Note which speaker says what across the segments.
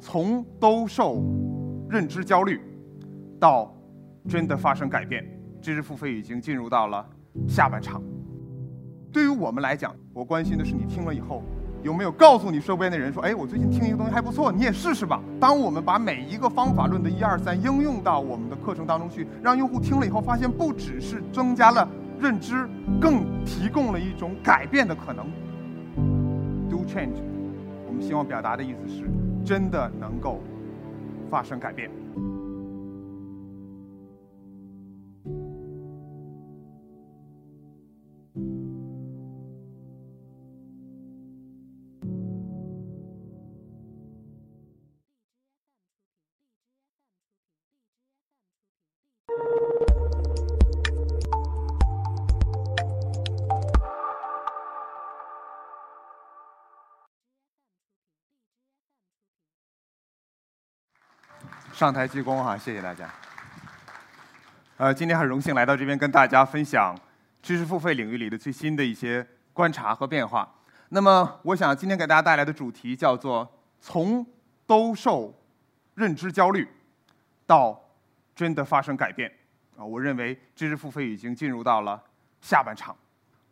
Speaker 1: 从兜售认知焦虑到真的发生改变，知识付费已经进入到了下半场。对于我们来讲，我关心的是你听了以后有没有告诉你身边的人说：“哎，我最近听一个东西还不错，你也试试吧。”当我们把每一个方法论的一二三应用到我们的课程当中去，让用户听了以后发现，不只是增加了认知，更提供了一种改变的可能。Do change，我们希望表达的意思是，真的能够发生改变。上台鞠躬哈，谢谢大家。呃，今天很荣幸来到这边跟大家分享知识付费领域里的最新的一些观察和变化。那么，我想今天给大家带来的主题叫做“从兜售认知焦虑到真的发生改变”。啊，我认为知识付费已经进入到了下半场。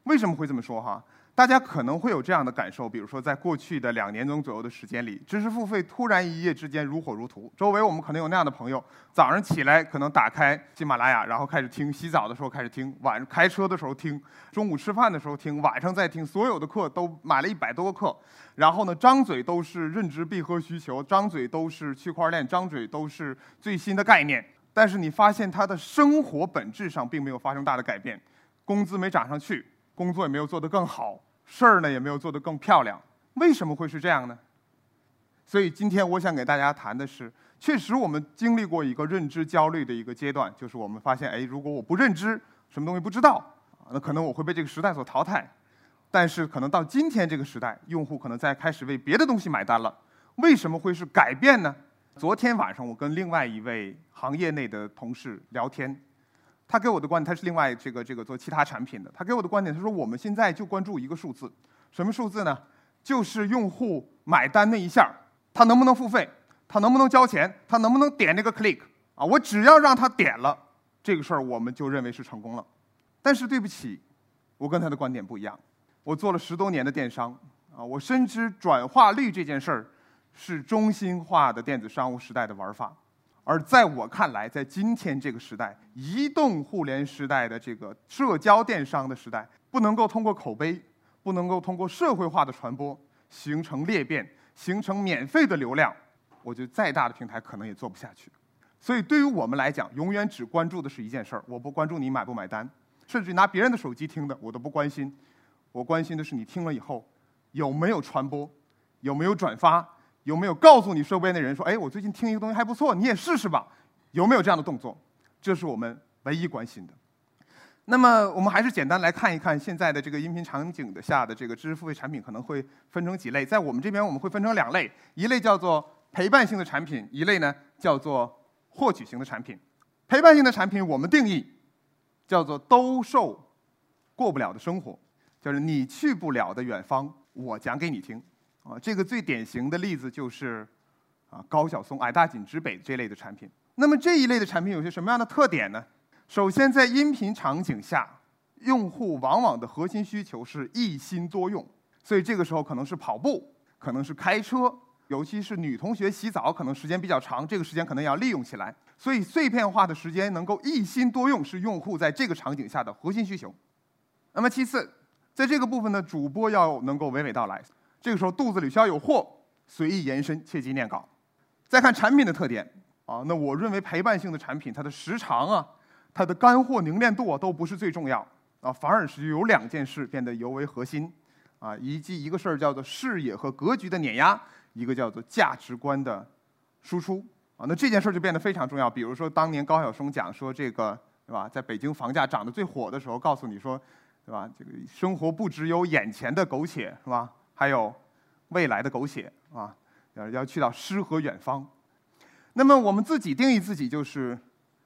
Speaker 1: 为什么会这么说哈？大家可能会有这样的感受，比如说，在过去的两年中左右的时间里，知识付费突然一夜之间如火如荼。周围我们可能有那样的朋友，早上起来可能打开喜马拉雅，然后开始听；洗澡的时候开始听；晚上开车的时候听；中午吃饭的时候听；晚上再听。所有的课都买了一百多个课，然后呢，张嘴都是认知闭合需求，张嘴都是区块链，张嘴都是最新的概念。但是你发现他的生活本质上并没有发生大的改变，工资没涨上去。工作也没有做得更好，事儿呢也没有做得更漂亮，为什么会是这样呢？所以今天我想给大家谈的是，确实我们经历过一个认知焦虑的一个阶段，就是我们发现，哎，如果我不认知，什么东西不知道，那可能我会被这个时代所淘汰。但是可能到今天这个时代，用户可能在开始为别的东西买单了。为什么会是改变呢？昨天晚上我跟另外一位行业内的同事聊天。他给我的观点，他是另外这个这个做其他产品的。他给我的观点，他说我们现在就关注一个数字，什么数字呢？就是用户买单那一下，他能不能付费，他能不能交钱，他能不能点那个 click 啊？我只要让他点了，这个事儿我们就认为是成功了。但是对不起，我跟他的观点不一样。我做了十多年的电商啊，我深知转化率这件事儿是中心化的电子商务时代的玩法。而在我看来，在今天这个时代，移动互联时代的这个社交电商的时代，不能够通过口碑，不能够通过社会化的传播形成裂变，形成免费的流量，我觉得再大的平台可能也做不下去。所以，对于我们来讲，永远只关注的是一件事儿：我不关注你买不买单，甚至拿别人的手机听的，我都不关心。我关心的是你听了以后有没有传播，有没有转发。有没有告诉你周边的人说：“哎，我最近听一个东西还不错，你也试试吧？”有没有这样的动作？这是我们唯一关心的。那么，我们还是简单来看一看现在的这个音频场景的下的这个知识付费产品可能会分成几类。在我们这边，我们会分成两类：一类叫做陪伴性的产品，一类呢叫做获取型的产品。陪伴性的产品，我们定义叫做兜售过不了的生活，就是你去不了的远方，我讲给你听。啊，这个最典型的例子就是，啊高晓松、矮大紧直北这类的产品。那么这一类的产品有些什么样的特点呢？首先，在音频场景下，用户往往的核心需求是一心多用，所以这个时候可能是跑步，可能是开车，尤其是女同学洗澡，可能时间比较长，这个时间可能要利用起来。所以碎片化的时间能够一心多用，是用户在这个场景下的核心需求。那么其次，在这个部分呢，主播要能够娓娓道来。这个时候肚子里需要有货，随意延伸，切记念稿。再看产品的特点啊，那我认为陪伴性的产品，它的时长啊，它的干货凝练度啊，都不是最重要啊，反而是有两件事变得尤为核心啊，以及一个事儿叫做视野和格局的碾压，一个叫做价值观的输出啊。那这件事儿就变得非常重要。比如说当年高晓松讲说这个，对吧？在北京房价涨得最火的时候，告诉你说，对吧？这个生活不只有眼前的苟且，是吧？还有未来的狗血啊，要要去到诗和远方。那么我们自己定义自己就是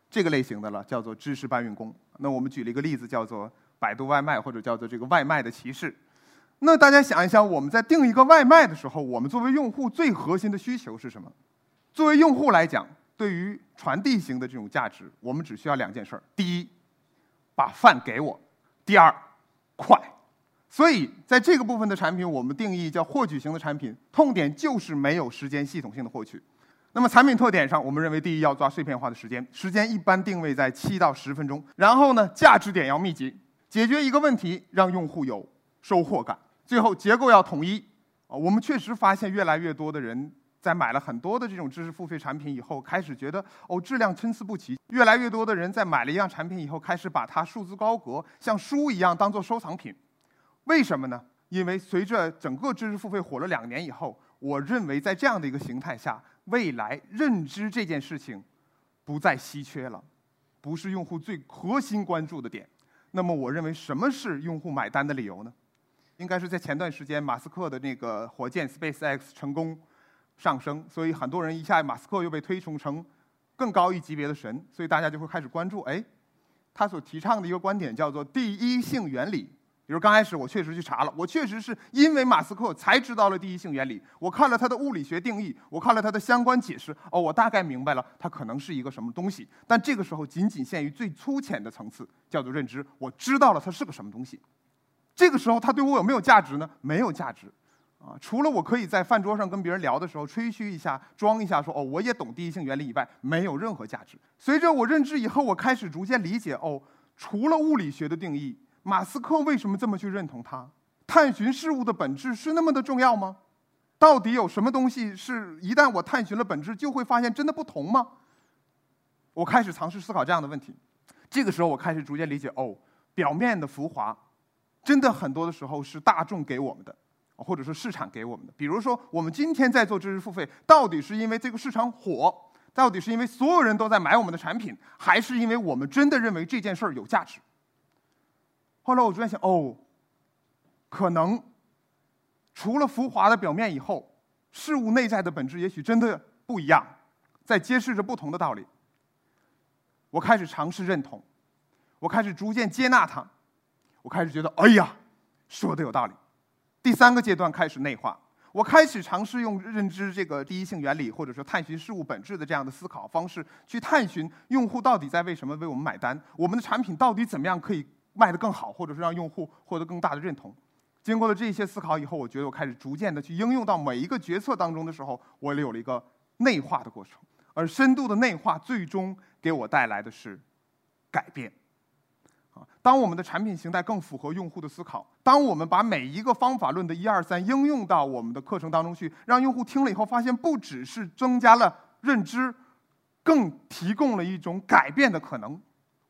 Speaker 1: 这个类型的了，叫做知识搬运工。那我们举了一个例子，叫做百度外卖或者叫做这个外卖的骑士。那大家想一想，我们在订一个外卖的时候，我们作为用户最核心的需求是什么？作为用户来讲，对于传递型的这种价值，我们只需要两件事儿：第一，把饭给我；第二，快。所以在这个部分的产品，我们定义叫获取型的产品，痛点就是没有时间系统性的获取。那么产品特点上，我们认为第一要抓碎片化的时间，时间一般定位在七到十分钟。然后呢，价值点要密集，解决一个问题，让用户有收获感。最后结构要统一。啊，我们确实发现越来越多的人在买了很多的这种知识付费产品以后，开始觉得哦质量参差不齐。越来越多的人在买了一样产品以后，开始把它束之高阁，像书一样当做收藏品。为什么呢？因为随着整个知识付费火了两年以后，我认为在这样的一个形态下。未来认知这件事情不再稀缺了，不是用户最核心关注的点。那么，我认为什么是用户买单的理由呢？应该是在前段时间，马斯克的那个火箭 SpaceX 成功上升，所以很多人一下马斯克又被推崇成更高一级别的神，所以大家就会开始关注。哎，他所提倡的一个观点叫做第一性原理。比如刚开始我确实去查了，我确实是因为马斯克才知道了第一性原理。我看了他的物理学定义，我看了他的相关解释，哦，我大概明白了它可能是一个什么东西。但这个时候仅仅限于最粗浅的层次，叫做认知。我知道了它是个什么东西。这个时候它对我有没有价值呢？没有价值，啊，除了我可以在饭桌上跟别人聊的时候吹嘘一下、装一下，说哦我也懂第一性原理以外，没有任何价值。随着我认知以后，我开始逐渐理解，哦，除了物理学的定义。马斯克为什么这么去认同他？探寻事物的本质是那么的重要吗？到底有什么东西是一旦我探寻了本质，就会发现真的不同吗？我开始尝试思考这样的问题。这个时候，我开始逐渐理解：哦，表面的浮华，真的很多的时候是大众给我们的，或者是市场给我们的。比如说，我们今天在做知识付费，到底是因为这个市场火，到底是因为所有人都在买我们的产品，还是因为我们真的认为这件事儿有价值？后来我突然想，哦，可能除了浮华的表面以后，事物内在的本质也许真的不一样，在揭示着不同的道理。我开始尝试认同，我开始逐渐接纳它，我开始觉得，哎呀，说的有道理。第三个阶段开始内化，我开始尝试用认知这个第一性原理，或者说探寻事物本质的这样的思考方式，去探寻用户到底在为什么为我们买单，我们的产品到底怎么样可以。卖得更好，或者是让用户获得更大的认同。经过了这些思考以后，我觉得我开始逐渐的去应用到每一个决策当中的时候，我有了一个内化的过程。而深度的内化最终给我带来的是改变。啊，当我们的产品形态更符合用户的思考，当我们把每一个方法论的一二三应用到我们的课程当中去，让用户听了以后发现，不只是增加了认知，更提供了一种改变的可能。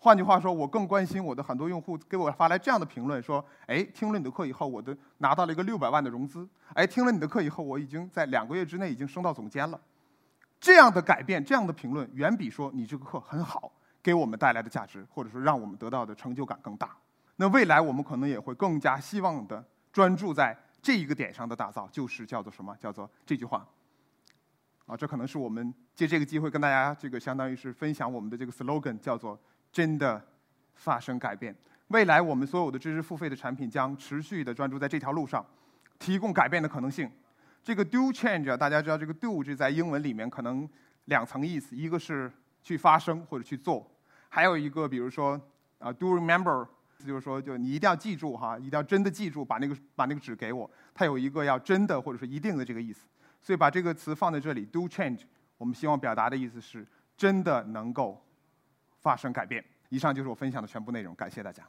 Speaker 1: 换句话说，我更关心我的很多用户给我发来这样的评论，说：“哎，听了你的课以后，我的拿到了一个六百万的融资。哎，听了你的课以后，我已经在两个月之内已经升到总监了。”这样的改变，这样的评论，远比说你这个课很好给我们带来的价值，或者说让我们得到的成就感更大。那未来我们可能也会更加希望的专注在这一个点上的打造，就是叫做什么？叫做这句话。啊，这可能是我们借这个机会跟大家这个相当于是分享我们的这个 slogan，叫做。真的发生改变。未来我们所有的知识付费的产品将持续的专注在这条路上，提供改变的可能性。这个 do change，大家知道这个 do 这在英文里面可能两层意思，一个是去发生或者去做，还有一个比如说啊 do remember，就是说就你一定要记住哈，一定要真的记住，把那个把那个纸给我。它有一个要真的或者是一定的这个意思，所以把这个词放在这里 do change，我们希望表达的意思是真的能够。发生改变。以上就是我分享的全部内容，感谢大家。